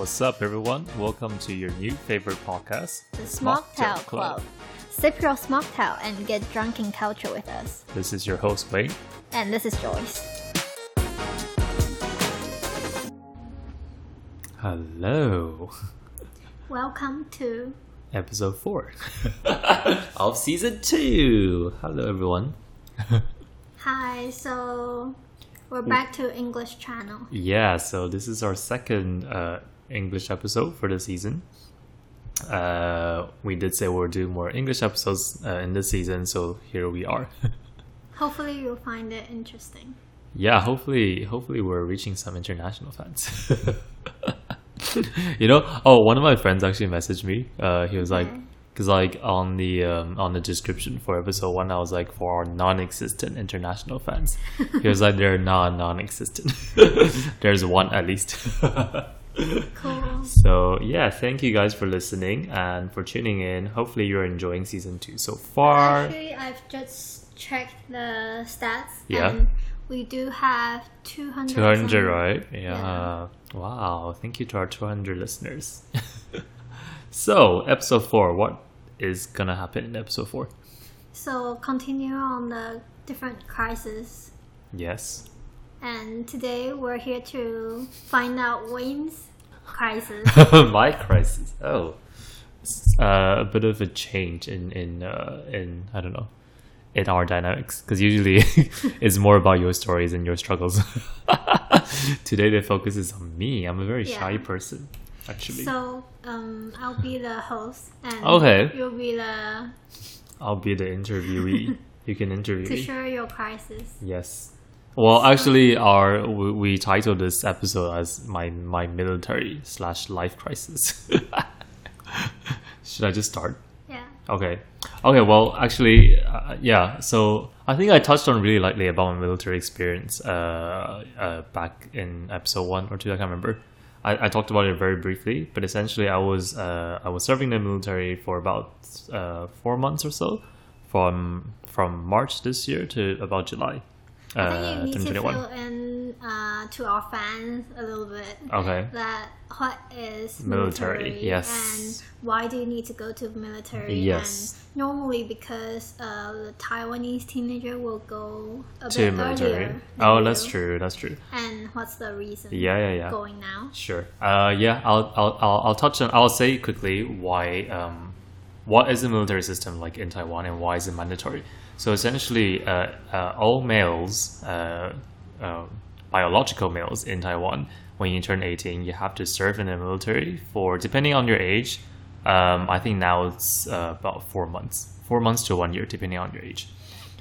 What's up, everyone? Welcome to your new favorite podcast, The Smocktail Club. Sip your smocktail and get drunk in culture with us. This is your host, Wayne. And this is Joyce. Hello. Welcome to Episode 4 of season 2. Hello, everyone. Hi. So we're back to English channel. Yeah, so this is our second uh, English episode for the season. Uh, we did say we'll do more English episodes uh, in this season, so here we are. Hopefully you'll find it interesting. yeah, hopefully, hopefully we're reaching some international fans. you know, oh, one of my friends actually messaged me. Uh, he was like, because like on the um, on the description for episode one, I was like for our non-existent international fans. he was like, they're not non-existent. There's one at least. Cool. So yeah, thank you guys for listening and for tuning in. Hopefully you're enjoying season two so far. Actually, I've just checked the stats. Yeah. And we do have 200. Two hundred, some- right? Yeah. Wow. Thank you to our two hundred listeners. so episode four, what is gonna happen in episode four? So continue on the different crises. Yes. And today we're here to find out Wayne's crisis. My crisis. Oh. Uh, a bit of a change in in uh, in I don't know in our dynamics because usually it's more about your stories and your struggles. Today the focus is on me. I'm a very shy person, actually. So um, I'll be the host, and Okay. you'll be the I'll be the interviewee. you can interview to share your crisis. Yes. Well, actually, our we, we titled this episode as my my military slash life crisis. Should I just start? Yeah. Okay. Okay. Well, actually, uh, yeah. So I think I touched on really lightly about my military experience uh, uh, back in episode one or two. I can't remember. I, I talked about it very briefly, but essentially, I was uh, I was serving the military for about uh, four months or so, from from March this year to about July. I Uh, think you need to 2021. fill in uh, to our fans a little bit Okay. that what is Military, military, yes. and why do you need to go to military? Yes. And normally because uh, the Taiwanese teenager will go a To bit military. Oh, that's you. true. That's true. And what's the reason? Yeah, yeah, yeah. Going now. Sure. Uh, yeah, I'll, I'll, I'll, I'll touch on. I'll say quickly why. Um, what is the military system like in Taiwan, and why is it mandatory? So essentially, uh, uh, all males, uh, biological males in Taiwan, when you turn eighteen, you have to serve in the military for depending on your age. Um, I think now it's uh, about four months, four months to one year, depending on your age.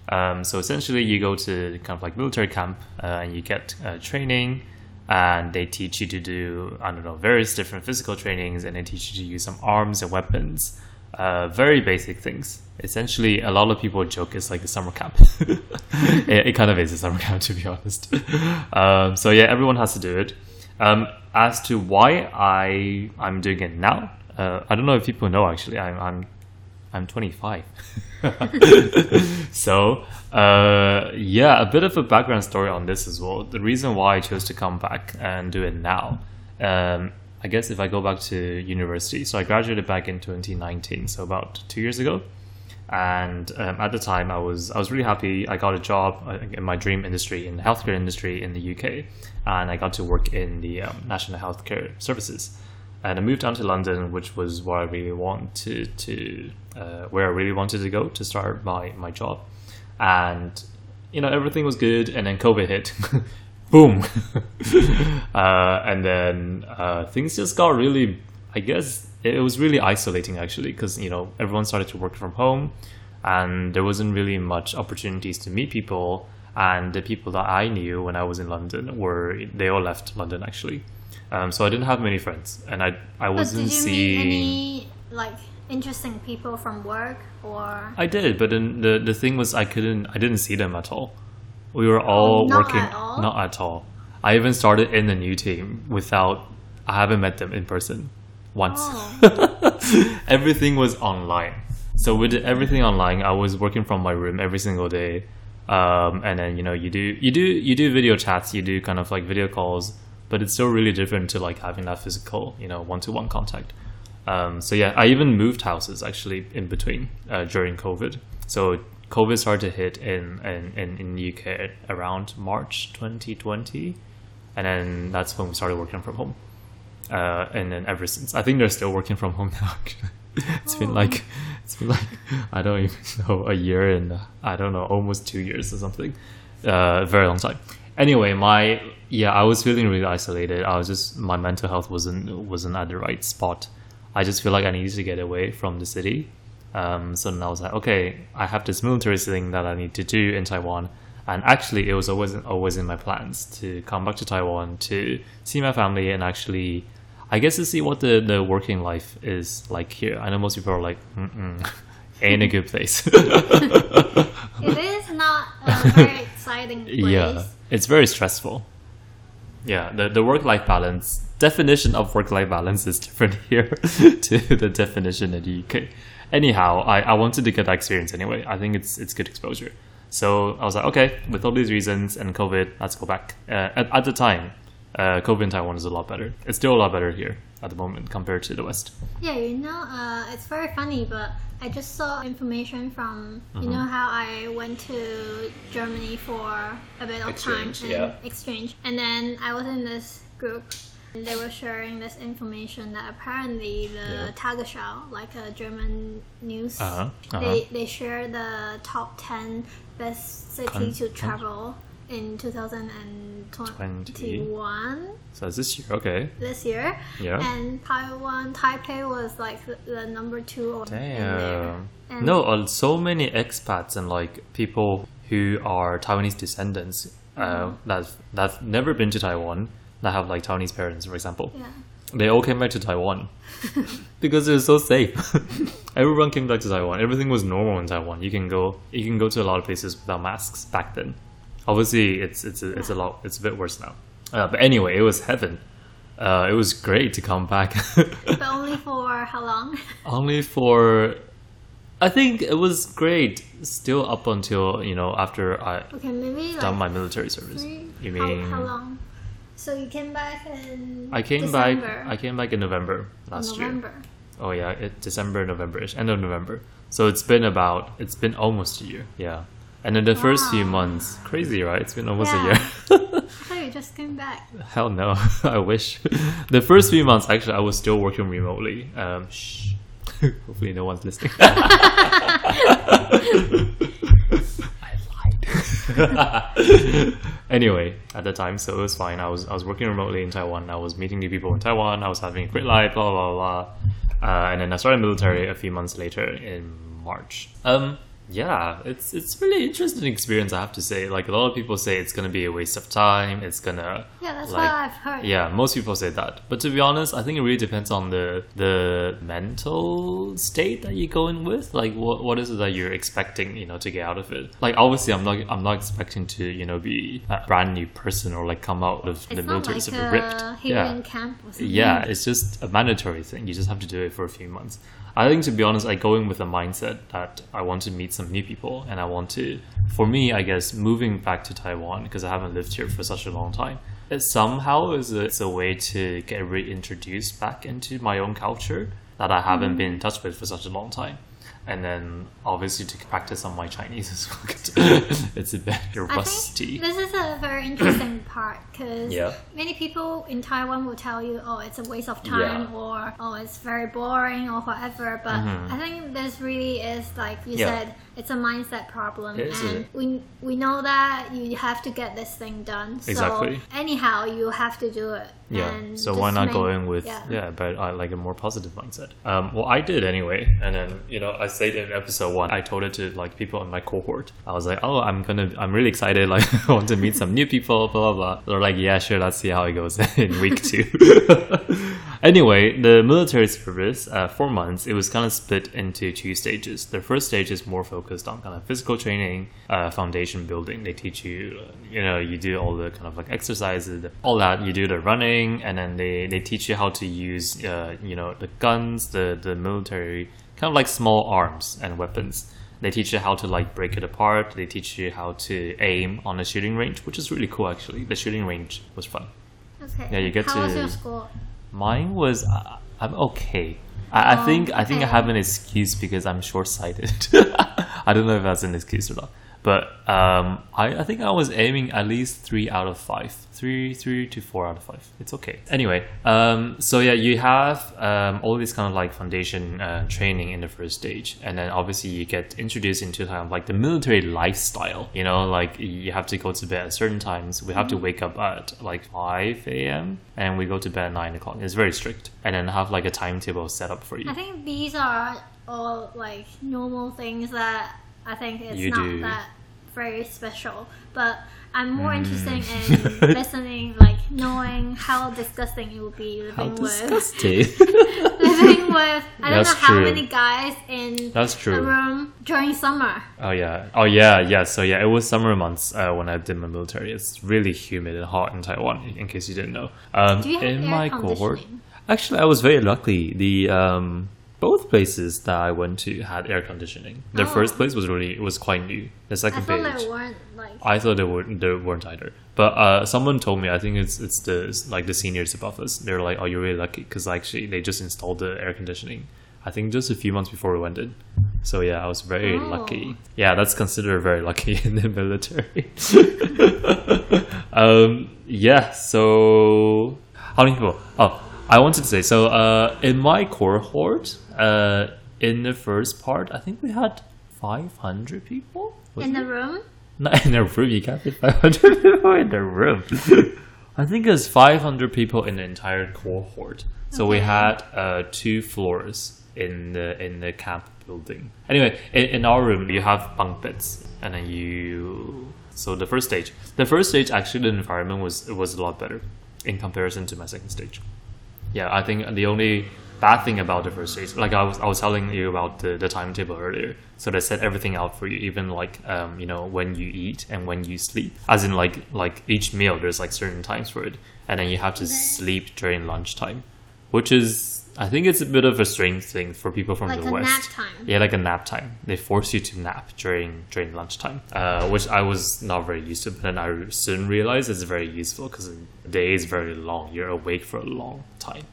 Um, so essentially, you go to kind of like military camp uh, and you get uh, training, and they teach you to do I don't know various different physical trainings, and they teach you to use some arms and weapons, very basic things. Essentially, a lot of people joke it's like a summer camp. it, it kind of is a summer camp, to be honest. Um, so yeah, everyone has to do it. Um, as to why I I'm doing it now, uh, I don't know if people know. Actually, I'm I'm I'm 25. so, uh, yeah, a bit of a background story on this as well. The reason why I chose to come back and do it now, um, I guess if I go back to university, so I graduated back in 2019, so about two years ago. And um, at the time, I was I was really happy. I got a job uh, in my dream industry in the healthcare industry in the UK, and I got to work in the um, national healthcare services. And I moved down to London, which was where I really wanted to, uh, where I really wanted to go to start my my job, and you know everything was good, and then COVID hit, boom, uh, and then uh, things just got really, I guess it was really isolating actually, because you know everyone started to work from home, and there wasn't really much opportunities to meet people, and the people that I knew when I was in London were they all left London actually. Um, so I didn't have many friends, and I I wasn't did you seeing. meet any like interesting people from work or? I did, but then the the thing was I couldn't I didn't see them at all. We were all Oh, not working at all? not at all. I even started in the new team without I haven't met them in person once. Oh. everything was online. So with everything online, I was working from my room every single day. Um, and then you know you do you do you do video chats, you do kind of like video calls but it's still really different to like having that physical, you know, one to one contact. Um, so yeah, I even moved houses actually in between uh, during COVID. So COVID started to hit in in, in, in the UK around March 2020, and then that's when we started working from home. Uh, and then ever since, I think they're still working from home now. It's been like it's been like I don't even know a year and uh, I don't know almost two years or something. Uh, very long time. Anyway, my yeah, I was feeling really isolated. I was just my mental health wasn't wasn't at the right spot. I just feel like I needed to get away from the city. Um, so then I was like, okay, I have this military thing that I need to do in Taiwan. And actually, it was always always in my plans to come back to Taiwan to see my family and actually, I guess, to see what the, the working life is like here. I know most people are like, Mm-mm, ain't a good place. It is not a very exciting place. yeah, it's very stressful. Yeah, the, the work life balance definition of work life balance is different here to the definition in the UK. Anyhow, I, I wanted to get that experience anyway. I think it's it's good exposure. So I was like, okay, with all these reasons and COVID, let's go back. Uh, at, at the time, uh, COVID in Taiwan is a lot better. It's still a lot better here at the moment compared to the West. Yeah, you know, uh, it's very funny, but I just saw information from Mm-hmm. you know how I went to Germany for a bit of time Exchange, and yeah. exchange, and then I was in this group. And they were sharing this information that apparently the Yeah. Tagesschau, like a German news, Uh-huh, uh-huh. they they share the top ten best city Con- to travel in 2021 So it's this year, okay. this year. Yeah. And Taiwan, Taipei was like the, the number two. Damn. No, uh, so many expats and like people who are Taiwanese descendants uh, that that've never been to Taiwan that have like Taiwanese parents, for example. Yeah. They all came back to Taiwan because it was so safe. Everyone came back to Taiwan. Everything was normal in Taiwan. You can go, you can go to a lot of places without masks back then. Obviously, it's it's a, it's a lot. It's a bit worse now. Uh, but anyway, it was heaven. Uh, it was great to come back. But only for how long? Only for, I think it was great. Still up until you know after I Okay, maybe like done my military service. three. You how, mean how long? So you came back in I came December, back. I came back in November last year. Oh yeah, it, December, November-ish, end of November. So it's been about it's been almost a year. Yeah, and in the first few months, crazy, right? It's been almost Yeah. a year. I thought you just came back. Hell no, I wish. The first few months, actually, I was still working remotely. Um, shh. Hopefully, no one's listening. I lied. anyway, at the time, so it was fine. I was I was working remotely in Taiwan. I was meeting new people in Taiwan. I was having a great life. Blah blah blah. Uh, and then I started military a few months later in March. Um, yeah, it's it's really interesting experience. I have to say. Like a lot of people say, it's gonna be a waste of time. It's gonna Yeah, that's like, what I've heard. yeah, most people say that. But to be honest, I think it really depends on the the mental state that you go in with. Like what what is it that you're expecting, you know, to get out of it? Like obviously I'm not I'm not expecting to, you know, be a brand new person or like come out of It's the military like super a ripped. Yeah. camp. Yeah, it's just a mandatory thing. You just have to do it for a few months. I think, to be honest, I go in with a mindset that I want to meet some new people and I want to, for me, I guess, moving back to Taiwan because I haven't lived here for such a long time. It somehow is a, it's a way to get reintroduced back into my own culture that I haven't mm-hmm. been in touch with for such a long time. And then obviously to practice on my Chinese as well. it's a bit I rusty. think this is a very interesting part because Yeah. many people in Taiwan will tell you, "Oh, it's a waste of time," Yeah. or "Oh, it's very boring," or whatever. But I think this really is like you Mm-hmm. Yeah. said, it's a mindset problem, is and we we know that you have to get this thing done. Exactly. So anyhow, you have to do it. Yeah. So why not make- go in with yeah. but I like a more positive mindset. Um, well, I did anyway, and then you know I said in episode one, I told it to like people in my cohort. I was like, oh, I'm gonna, I'm really excited. Like, I want to meet some new people. Blah blah blah. They're like, yeah, sure. Let's see how it goes in week two. anyway, the military service, uh, four months. It was kind of split into two stages. The first stage is more focused on kind of physical training, uh, foundation building. They teach you, uh, you know, you do all the kind of like exercises, all that. You do the running, and then they they teach you how to use, uh, you know, the guns, the the military kind of like small arms and weapons. They teach you how to like break it apart. They teach you how to aim on a shooting range, which is really cool actually. The shooting range was fun. Okay. Yeah, you get How was your score? Mine was uh, I'm okay. I, I Oh, think I think I have an excuse because I'm short sighted. I don't know if that's an excuse or not. But um, I, I think I was aiming at least three out of five, three three to four out of five. It's okay. Anyway, um, so yeah, you have um, all this kind of like foundation uh, training in the first stage, and then obviously you get introduced into kind of like the military lifestyle. You know, like you have to go to bed at certain times. We have Mm-hmm. to wake up at like five a.m. and we go to bed at nine o'clock. It's very strict, and then have like a timetable set up for you. I think these are all like normal things that I think it's You not do. that very special. But I'm more interested Mm. in listening, like knowing how disgusting it would be How living with disgusting! living with I don't That's know how many guys in That's true. a true. room during summer. Oh yeah. Oh yeah. Yeah. So yeah, it was summer months uh, when I did my military. It's really humid and hot in Taiwan. In case you didn't know. Um, Do you have in my cohort, actually, I was very lucky. The um, both places that I went to had air conditioning. The Oh. first place was really it was quite new. The second I thought page. they weren't like I thought they weren't they weren't either. But uh, someone told me I think it's it's the it's like the seniors above us. They're like, "Oh, you're really lucky," because actually they just installed the air conditioning. I think just a few months before we went in. So yeah, I was very Oh. lucky. Yeah, that's considered very lucky in the military. um, yeah. So how many people? Oh, I wanted to say so. Uh, in my cohort, uh, in the first part, I think we had five hundred people. Was in it? the room. Not in a room. You can't fit 500 people in the room. I think it's 500 people in the entire cohort. So we had uh, two floors in the in the camp building. Anyway, in, in our room you have bunk beds, and then you. So the first stage, the first stage actually the environment was it was a lot better in comparison to my second stage. Yeah, I think the only bad thing about the first stage, like I was, I was telling you about the, the timetable earlier. So they set everything out for you, even like um, you know when you eat and when you sleep. As in like like each meal, there's like certain times for it, and then you have to sleep during lunchtime, which is I think it's a bit of a strange thing for people from Like the a west. nap time. Yeah, like a nap time. They force you to nap during during lunchtime, uh, which I was not very used to. But then I soon realized it's very useful because the day is very long. You're awake for a long time.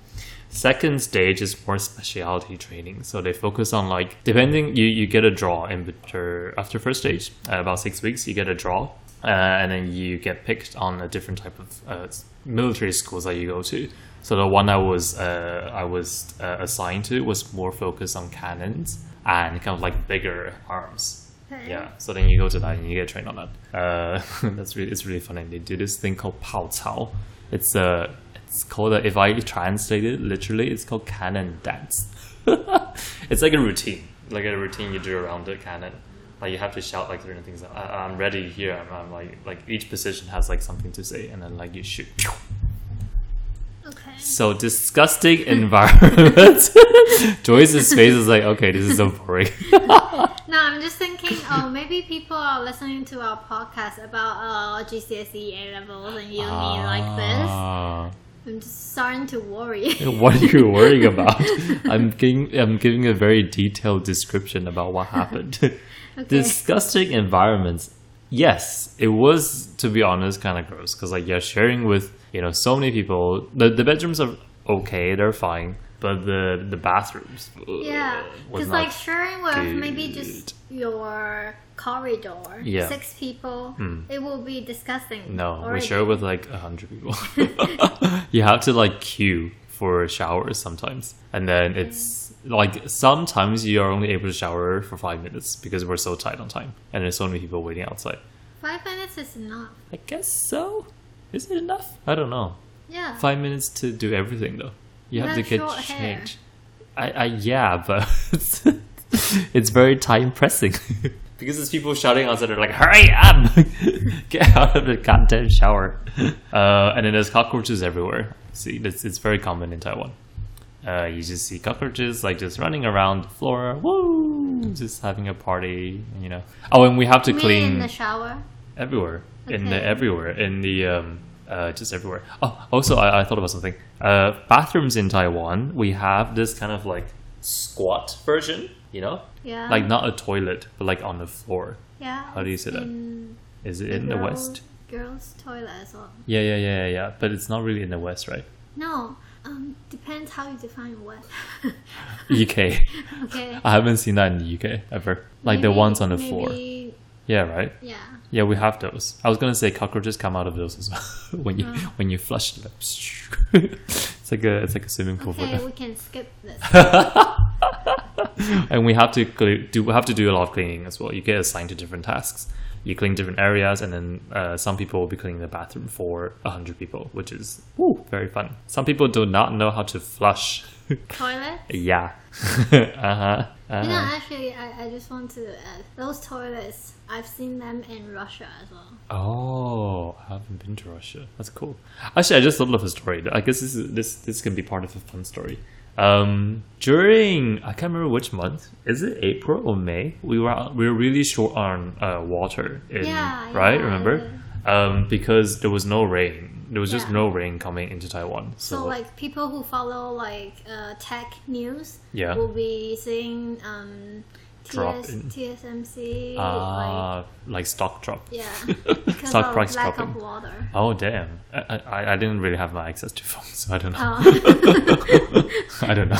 Second stage is more specialty training, so they focus on like depending you you get a draw in after after first stage uh, about six weeks you get a draw, uh, and then you get picked on a different type of uh, military schools that you go to. So the one I was uh, I was uh, assigned to was more focused on cannons and kind of like bigger arms. Okay. Yeah, so then you go to that and you get trained on that. Uh, that's really it's really funny. They do this thing called Pao Cao. It's a it's called a, if I translate it literally, it's called cannon dance. it's like a routine, like a routine you do around the cannon. Like you have to shout like certain things. I, I'm ready here. I'm, I'm like like each position has like something to say, and then like you shoot. Okay. So disgusting environment. Joyce's face is like, okay, this is so boring. No, I'm just thinking. Oh, maybe people are listening to our podcast about uh, GCSE A levels and uni like this. Ah. I'm just starting to worry. What are you worrying about? I'm giving I'm giving a very detailed description about what happened. Disgusting environments. Yes, it was to be honest kind of gross because like you're sharing with you know so many people. The the bedrooms are okay, they're fine, but the the bathrooms. Uh, yeah, was because like sharing with maybe just your corridor, Yeah. six people, hmm. it will be disgusting. No, we share with like a hundred people. you have to like queue for showers sometimes, and then mm-hmm. it's like sometimes you are only able to shower for five minutes because we're so tight on time, and there's so many people waiting outside. Five minutes is enough. I guess so. Is it enough? I don't know. Yeah. Five minutes to do everything though. You, You have to get short hair. changed. I, I yeah, but it's, it's very time pressing. because there's people shouting outside, they're like, hurry up! Get out of the goddamn shower. Uh, and then there's cockroaches everywhere. See, it's, it's very common in Taiwan. Uh, you just see cockroaches like just running around the floor, woo, just having a party, you know. Oh, and we have to You mean clean in the shower. everywhere in the Okay. everywhere in the um uh just everywhere oh also I, I thought about something uh bathrooms in taiwan we have this kind of like squat version you know Yeah. like not a toilet but like on the floor yeah. how do you say that? is it in the west girls' toilet as well. Yeah, yeah, yeah, yeah, yeah. But it's not really in the West, right? No, um, depends how you define what. UK. okay. I haven't seen that in the UK ever. Like the ones on the floor. Yeah, right. Yeah. Yeah, we have those. I was gonna say cockroaches come out of those as well when you Oh. when you flush them. it's like a it's like a swimming pool for Okay, we can skip this. and we have to do we have to do a lot of cleaning as well. You get assigned to different tasks. You clean different areas, and then uh, some people will be cleaning the bathroom for hundred people, which is woo, very fun. Some people do not know how to flush. Toilet? yeah. uh-huh. You know, uh-huh. actually, I, I just want to add those toilets. I've seen them in Russia as well. Oh, I haven't been to Russia. That's cool. Actually, I just thought of a story. I guess this is, this this can be part of a fun story. Um, during I can't remember which month. Is it April or May? We were we were really short on uh, water. In, Yeah, right. yeah, Remember? Um, because there was no rain. There was just Yeah. no rain coming into Taiwan. So, So, like, people who follow, like, uh, tech news Yeah. will be seeing um, Drop TS, in. TSMC, like, ah, like stock drop. yeah, stock price lack dropping. of water. Oh damn! I, I I didn't really have my access to phones, so I don't know. Oh. I don't know.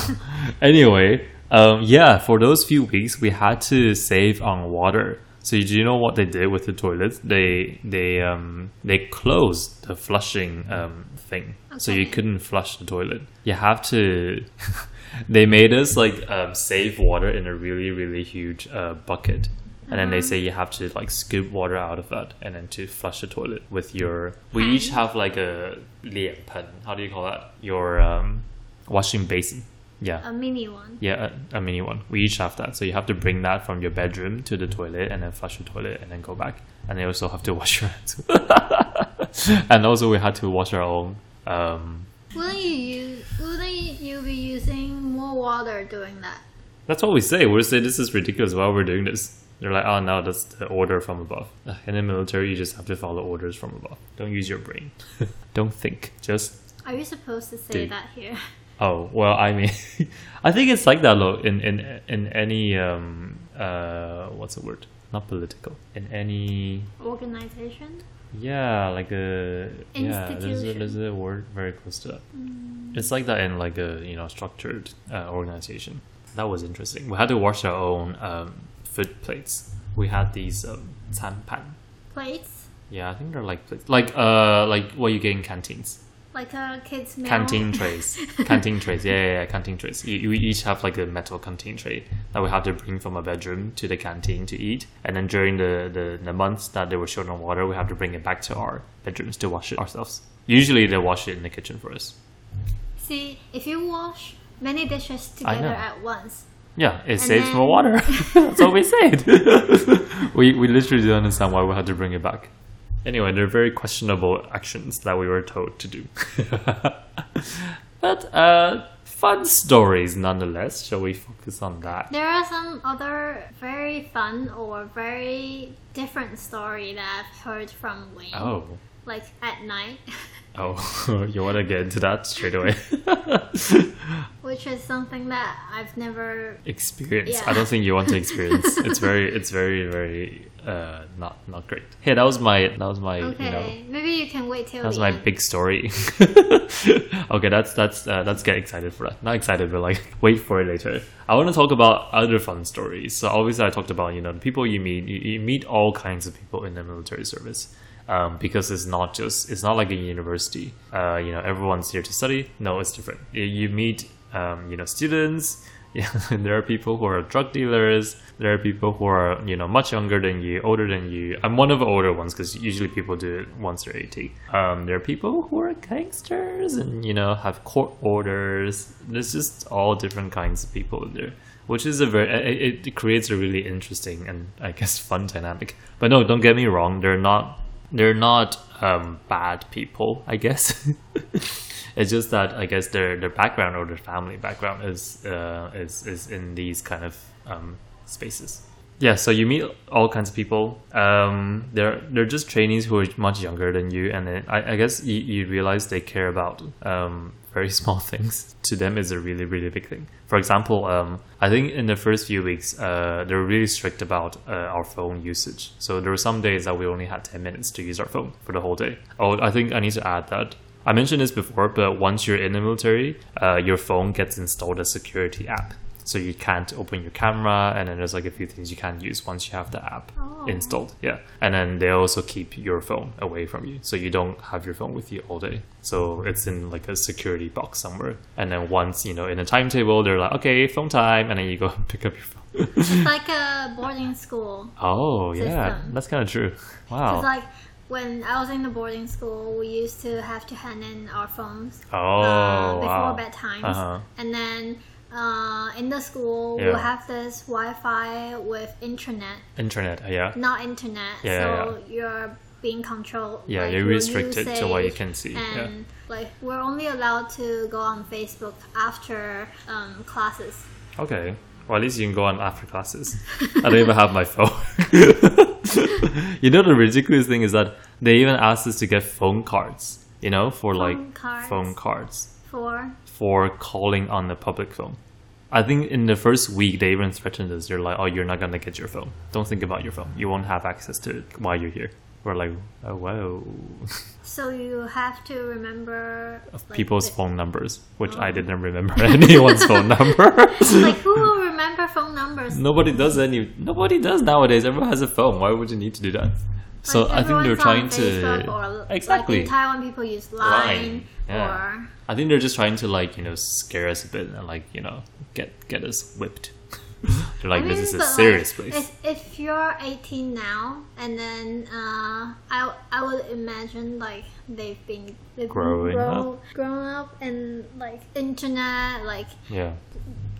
Anyway, um, yeah, for those few weeks, we had to save on water. So do you know what they did with the toilets? They they um they closed the flushing um thing, so you couldn't flush the toilet. You have to. they made us like um, save water in a really really huge uh, bucket. And then they say you have to like scoop water out of that, and then to flush the toilet with your. We each have like a 脸盆. How do you call that? Your um, washing basin. Yeah. a mini one. Yeah, a, a mini one. We each have that. So you have to bring that from your bedroom to the toilet and then flush the toilet and then go back. And you also have to wash your hands. and also we had to wash our own. Um, Wouldn't you use? Wouldn't you be using more water doing that? that's what we say. We say this is ridiculous. Why we're doing this? They're like, oh no, that's the order from above. In the military, you just have to follow orders from above. Don't use your brain. Don't think. Just Are you supposed to say Dude. that here? Oh well, I mean, I think it's like that though. In in in any um uh what's the word? Not political. In any Organization? yeah, like a yeah. There's a, there's a word very close to that. It's like that in like a you know structured uh, organization. That was interesting. We had to wash our own um, food plates. We had these um, 餐盘. Plates? Yeah, I think they're like plates. Like uh like what you get in canteens. Like a kid's meal? canteen trays. Canteen trays. Yeah, yeah, yeah canteen trays. You, we each have like a metal canteen tray that we have to bring from a bedroom to the canteen to eat. And then during the, the, the months that they were short on water we have to bring it back to our bedrooms to wash it ourselves. Usually they wash it in the kitchen for us. See, if you wash many dishes together at once, yeah it And saves then- more water. That's what we said. We, we literally don't understand why we had to bring it back anyway they're very questionable actions that we were told to do but uh fun stories nonetheless shall we focus on that there are some other very fun or very different story that I've heard from Wayne. Oh, Like at night, oh, you want to get into that straight away? which is something that I've never. experienced. Yeah. I don't think you want to experience. it's very, it's very, very uh, not not great. Hey, that was my, that was my, Okay, you know, maybe you can wait till that was the my end. big story. okay, that's that's uh, let's get excited for that. Not excited, but like wait for it later. I want to talk about other fun stories. So obviously, I talked about you know the people you meet. You, you meet all kinds of people in the military service. Um, because it's not just it's not like a university. Uh, you know, everyone's here to study. No, it's different. You, you meet um, you know students. There are people who are drug dealers. There are people who are you know much younger than you, older than you. I'm one of the older ones because usually people do it once they're 80. Um, there are people who are gangsters and you know have court orders. There's just all different kinds of people there, which is a very it, it creates a really interesting and I guess fun dynamic. But no, don't get me wrong. They're not they're not um, bad people. I guess. It's just that I guess their their background or their family background is uh, is is in these kind of um, spaces. Yeah, so you meet all kinds of people. Um, they're they're just trainees who are much younger than you, and then I, I guess you, you realize they care about um, very small things to them is a really really big thing. For example, um, I think in the first few weeks, uh, they were really strict about uh, our phone usage. So there were some days that we only had ten minutes to use our phone for the whole day. Oh, I think I need to add that. I mentioned this before, but once you're in the military, uh, your phone gets installed a security app. So you can't open your camera, and then there's like a few things you can't use once you have the app Oh. installed. Yeah, and then they also keep your phone away from you, so you don't have your phone with you all day. So it's in like a security box somewhere. And then once you know in a timetable, they're like, okay, phone time, and then you go pick up your phone. It's like a boarding school. oh yeah, that's kind of true. Wow. It's like when I was in the boarding school, we used to have to hand in our phones oh uh, before wow. bedtime, Uh-huh. and then uh, in the school Yeah. we'll have this Wi-Fi with internet, Internet, yeah. not internet. Yeah, so you're being controlled. Yeah, like, you're restricted to what you can see. Yeah. And like we're only allowed to go on Facebook after um, classes. Okay. Well, at least you can go on after classes. I don't even have my phone. you know, the ridiculous thing is that they even asked us to get phone cards, you know, for like cards? phone cards For for calling on the public phone. I think in the first week, they even threatened us. They're like, oh, you're not going to get your phone. Don't think about your phone. You won't have access to it while you're here. We're like, oh, wow. so you have to remember like, People's the- phone numbers, which Oh. I didn't remember anyone's phone number. Like who will remember phone numbers? Nobody does any. Nobody does nowadays. Everyone has a phone. Why would you need to do that? So Like, I think they're trying to or, exactly. Like Taiwan, people use Line, Line, yeah. or I think they're just trying to like you know scare us a bit and like you know get get us whipped. they're like I this mean, is a serious like, place. If, if you're 18 now, and then uh, I I would imagine like they've been they've Growing been up. grown up and like internet, like Yeah,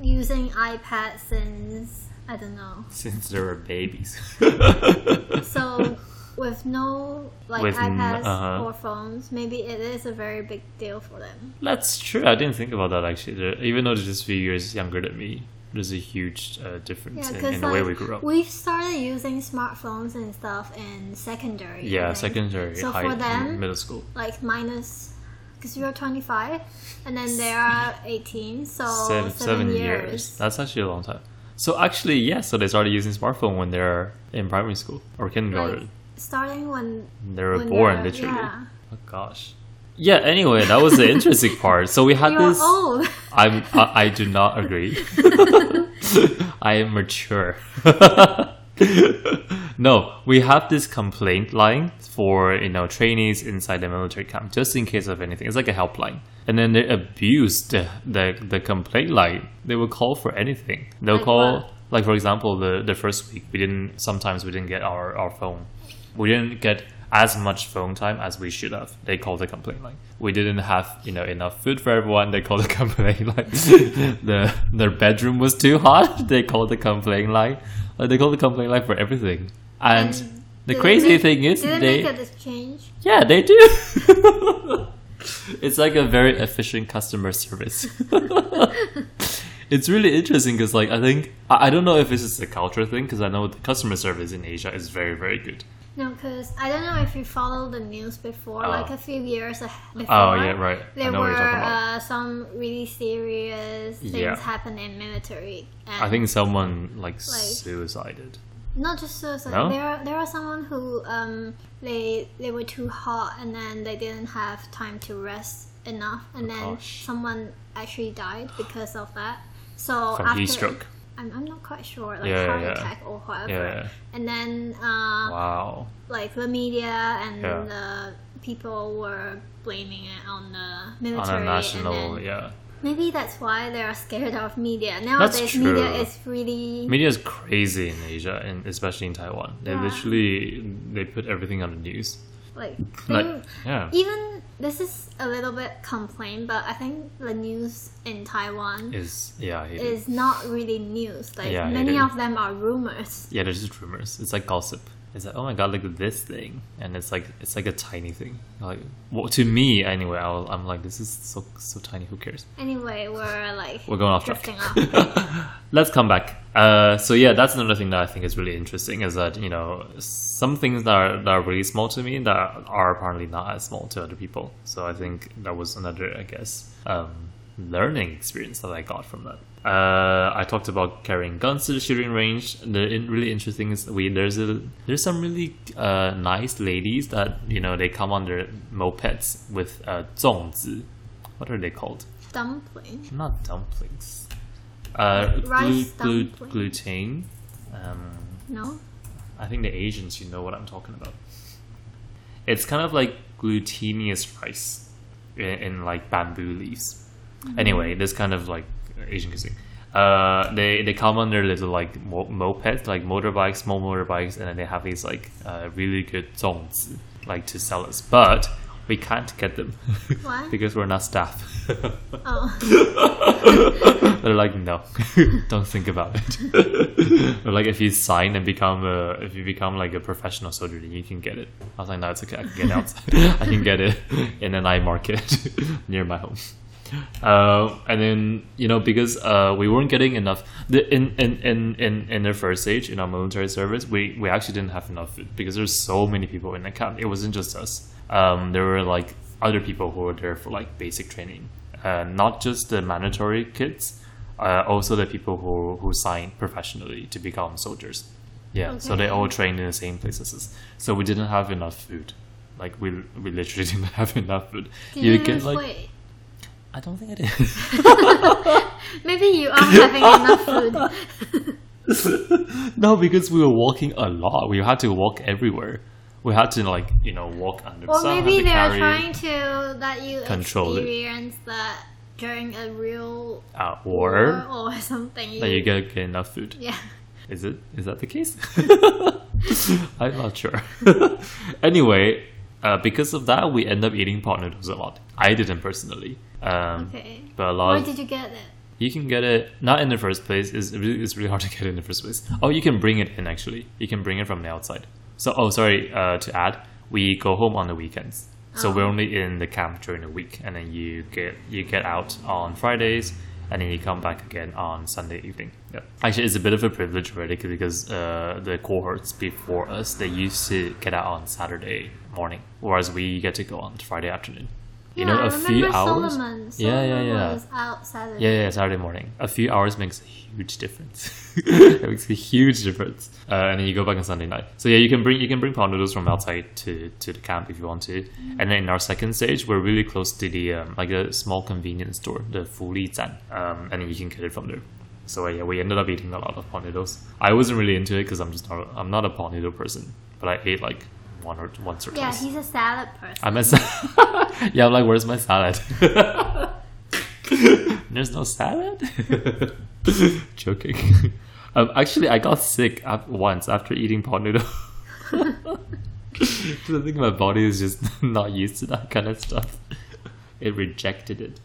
using iPad since I don't know. since they were babies. So with no like With iPads uh-huh. or phones, maybe it is a very big deal for them. That's true. I didn't think about that actually. Even though they're just a few years younger than me, there's a huge uh, difference Yeah, in, in the like way we grew up. we started using smartphones and stuff in secondary. Yeah, secondary, So high, for them, middle school. like minus because you're 25 and then they are 18 so seven years. years, That's actually a long time. So actually, yeah. So they started using smartphone when they're in primary school or kindergarten. like starting when they were when born, literally. yeah. Oh gosh. Yeah. Anyway, that was the interesting part. So we had you're this. old I'm, I, I do not agree. I am mature. no, we have this complaint line for you know trainees inside the military camp, just in case of anything. It's like a helpline, and then they abuse the the, the complaint line. They will call for anything. They'll Like call what? like for example the the first week we didn't sometimes we didn't get our our phone we didn't get as much phone time as we should have. They called the complaint line. We didn't have you know enough food for everyone. They called the complaint line. The their bedroom was too hot. They called the complaint line. Like they called the complaint line for everything. And, And the crazy make, thing is they they make a change? Yeah they do. It's like a very efficient customer service. It's really interesting because like i think I, I don't know if this is a culture thing because i know the customer service in asia is very very good no because i don't know if you follow the news before Oh. like a few years before oh yeah right there were you're talking about uh, some really serious things Yeah. happen in military and i think someone like, suicided not just suicide. No? There, there was someone who um they they were too hot and then they didn't have time to rest enough, and then Oh, gosh. someone actually died because of that. So from after, heat stroke I'm, I'm not quite sure, like Yeah, heart yeah. attack or whatever. And then uh, wow like the media and the people were blaming it on the military. on a national then yeah maybe that's why they are scared of media. Nowadays, media is really media is crazy in asia and especially in taiwan they literally they put everything on the news like, like yeah even this is a little bit complaint, but I think the news in Taiwan is yeah it. is not really news. Like Yeah, many of them are rumors. yeah they're just rumors it's like gossip It's like, oh my god, look at this thing, and it's like it's like a tiny thing. Like well, to me, anyway, I'll, I'm like, this is so so tiny. Who cares? Anyway, we're like We're going off track. off. Let's come back. Uh, so yeah, that's another thing that I think is really interesting is that you know some things that are, that are really small to me that are apparently not as small to other people. So I think that was another, I guess, um, learning experience that I got from that. Uh, I talked about carrying guns to the shooting range. The in, really interesting is we there's a there's some really uh, nice ladies that you know they come on their mopeds with uh, 粽子. What are they called? Dumplings. not dumplings. Uh, Rice glu- glu- gluten. Um, No. I think the Asians, you know what I'm talking about. It's kind of like glutinous rice in, in like bamboo leaves. Anyway, this kind of like Asian cuisine. Uh, they they come on their little like mopeds, like motorbikes, small motorbikes, and then they have these like uh, really good zongs like to sell us, but we can't get them Why? because we're not staff. Oh. They're like, no, don't think about it. Like, if you sign and become a, if you become like a professional soldier, then you can get it. I was like, no, it's okay. I can get it outside. I can get it in an eye market near my home. Uh, and then you know because uh, we weren't getting enough the, in, in, in, in, in the first stage in our military service we, we actually didn't have enough food because there's so many people in the camp. It wasn't just us. Um, there were like other people who were there for like basic training uh, not just the mandatory kids uh, also the people who, who signed professionally to become soldiers. Yeah so they all trained in the same places as so we didn't have enough food. Like we, we literally didn't have enough food. Did you, like? I don't think I did. Maybe you are having enough food. no, because we were walking a lot. We had to walk everywhere. We had to like you know walk under the Well, sun. maybe they're trying to let you Control it. experience that during a real uh, war or or something. You, that you get, get enough food. yeah. Is it? Is that the case? I'm not sure. anyway, uh, because of that, we end up eating pot noodles a lot. I didn't personally, um, Okay. but a lot. Where of, did you get it? You can get it not in the first place. It's really, it's really hard to get it in the first place. Oh, you can bring it in actually. You can bring it from the outside. So, oh, sorry. Uh, to add, we go home on the weekends. So we're only in the camp during the week, and then you get you get out on Fridays, and then you come back again on Sunday evening. Yeah. Actually, it's a bit of a privilege already because uh, the cohorts before us they used to get out on Saturday morning, whereas we get to go on Friday afternoon. You yeah, know, I a few hours. Solomon. Yeah, yeah, yeah. was out Saturday. Yeah, yeah, Saturday morning. A few hours makes a huge difference. it makes a huge difference. Uh, and then you go back on Sunday night. So yeah, you can bring you can bring pot noodles from outside to, to the camp if you want to. And then in our second stage, we're really close to the um, like a small convenience store, the Fu Li Zan, um, and then you can get it from there. So uh, yeah, we ended up eating a lot of pot noodles. I wasn't really into it because I'm just not I'm not a pot noodle person, but I ate like one or once or Yeah, twice. he's a salad person. I'm a sa- yeah. I'm like, where's my salad? There's no salad. Joking. Um, actually, I got sick af- once after eating pot noodle. I think my body is just not used to that kind of stuff. It rejected it.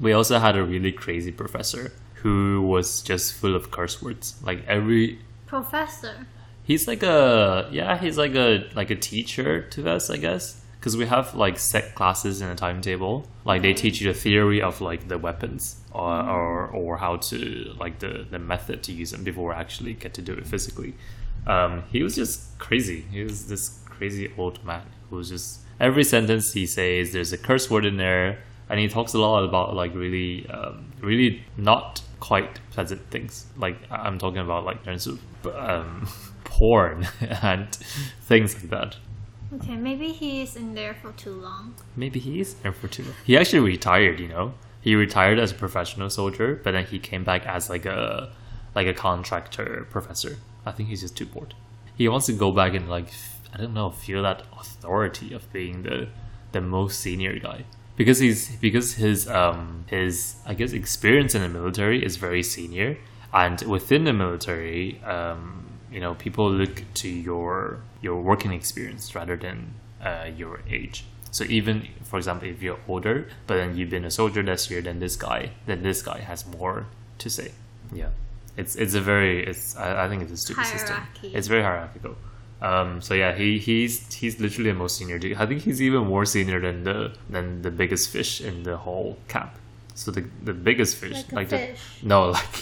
We also had a really crazy professor who was just full of curse words. Like every Professor. He's like a yeah, he's like a like a teacher to us, I guess, because we have like set classes in a timetable. Like they teach you the theory of like the weapons or or, or how to like the the method to use them before we actually get to do it physically. Um, he was just crazy. He was this crazy old man who was just every sentence he says there's a curse word in there, and he talks a lot about like really um, really not quite pleasant things. Like I'm talking about like terms of um, porn and things like that. Okay, maybe he's in there for too long. Maybe he is there for too. long. He actually retired. You know, he retired as a professional soldier, but then he came back as like a like a contractor professor. I think he's just too bored. He wants to go back and like I don't know feel that authority of being the the most senior guy because he's because his um his I guess experience in the military is very senior and within the military um you know people look to your your working experience rather than uh, your age so even for example if you're older but then you've been a soldier this year then this guy then this guy has more to say yeah it's it's a very it's I, I think it's a stupid system Hierarchy. it's very hierarchical Um, so yeah, he he's he's literally the most senior dude. I think he's even more senior than the than the biggest fish in the whole camp. So the the biggest fish, Like like the fish. no, like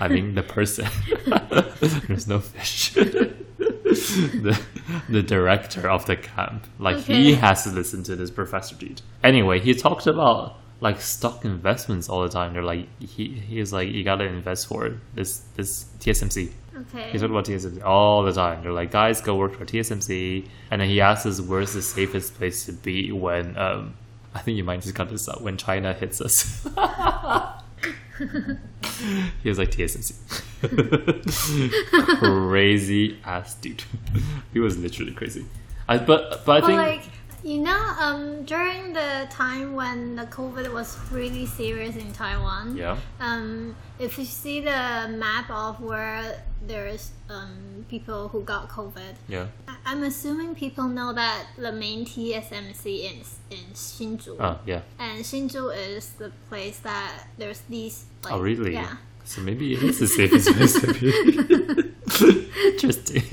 I mean the person. There's no fish. the the director of the camp, like he has to listen to this professor dude. Anyway, he talked about like stock investments all the time. They're like he he was like you gotta invest for this this TSMC. Okay. He talked about TSMC all the time. They're like, guys, go work for TSMC. And then he asks us, where's the safest place to be when, um, I think you might just cut this out, when China hits us. he was like, TSMC. crazy ass dude. he was literally crazy. I, but, but I think. like you know, um, during the time when the COVID was really serious in Taiwan, yeah. um, if you see the map of where there's um, people who got COVID, Yeah. I- I'm assuming people know that the main TSMC is in Hsinchu, Oh, yeah. and Hsinchu is the place that there's these. Like, Oh, really? Yeah. So maybe it is the safest place to be. Interesting.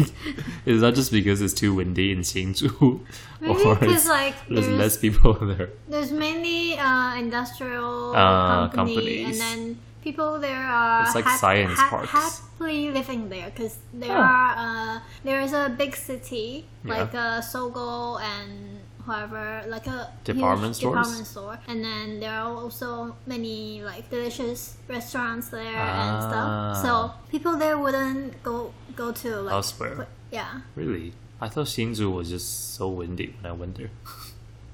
Is that just because it's too windy in Hsinchu? Maybe or because like there's there's, less people there? there's mainly uh, industrial Uh, company, companies. and then people there are It's like science parks. happily living there because there Huh. are uh, there is a big city Yeah. like uh, Sogo and whoever like a Department huge stores? department store, and then there are also many like delicious restaurants there and stuff. Ah. So people there wouldn't go go to like Elsewhere. Yeah. Really? I thought Hsinchu was just so windy when I went there.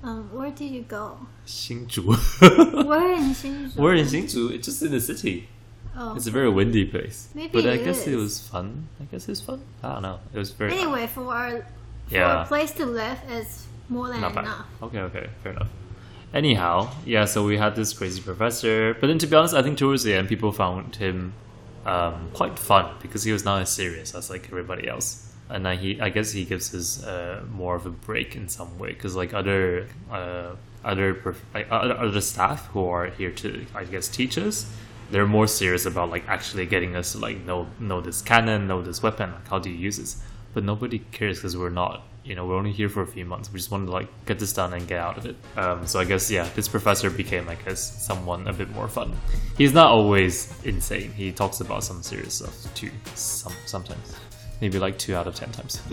Um, where did you go? Hsinchu. Where in Hsinchu? We're in Hsinchu. It's just in the city. Oh. It's a very windy place. Maybe but I it guess it was fun. I guess it's fun. I don't know. It was very Anyway, for, for Yeah. a place to live, it's more than not bad. enough. Okay, okay, fair enough. Anyhow, yeah, so we had this crazy professor, but then to be honest, I think towards the end, people found him um, quite fun because he was not as serious as like everybody else, and he, I guess, he gives us uh, more of a break in some way because like other uh, other prof- like, other other staff who are here to, I guess, teach us. They're more serious about like actually getting us to like know know this cannon, know this weapon, like how do you use this. But nobody cares because we're not you know, we're only here for a few months. We just want to like get this done and get out of it. Um, so I guess yeah, this professor became I guess someone a bit more fun. He's not always insane. He talks about some serious stuff too. Some sometimes, maybe like two out of ten times.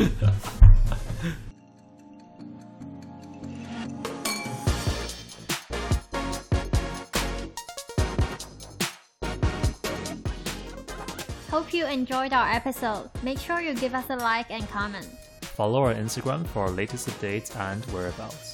Hope you enjoyed our episode. Make sure you give us a like and comment. Follow our Instagram for our latest updates and whereabouts.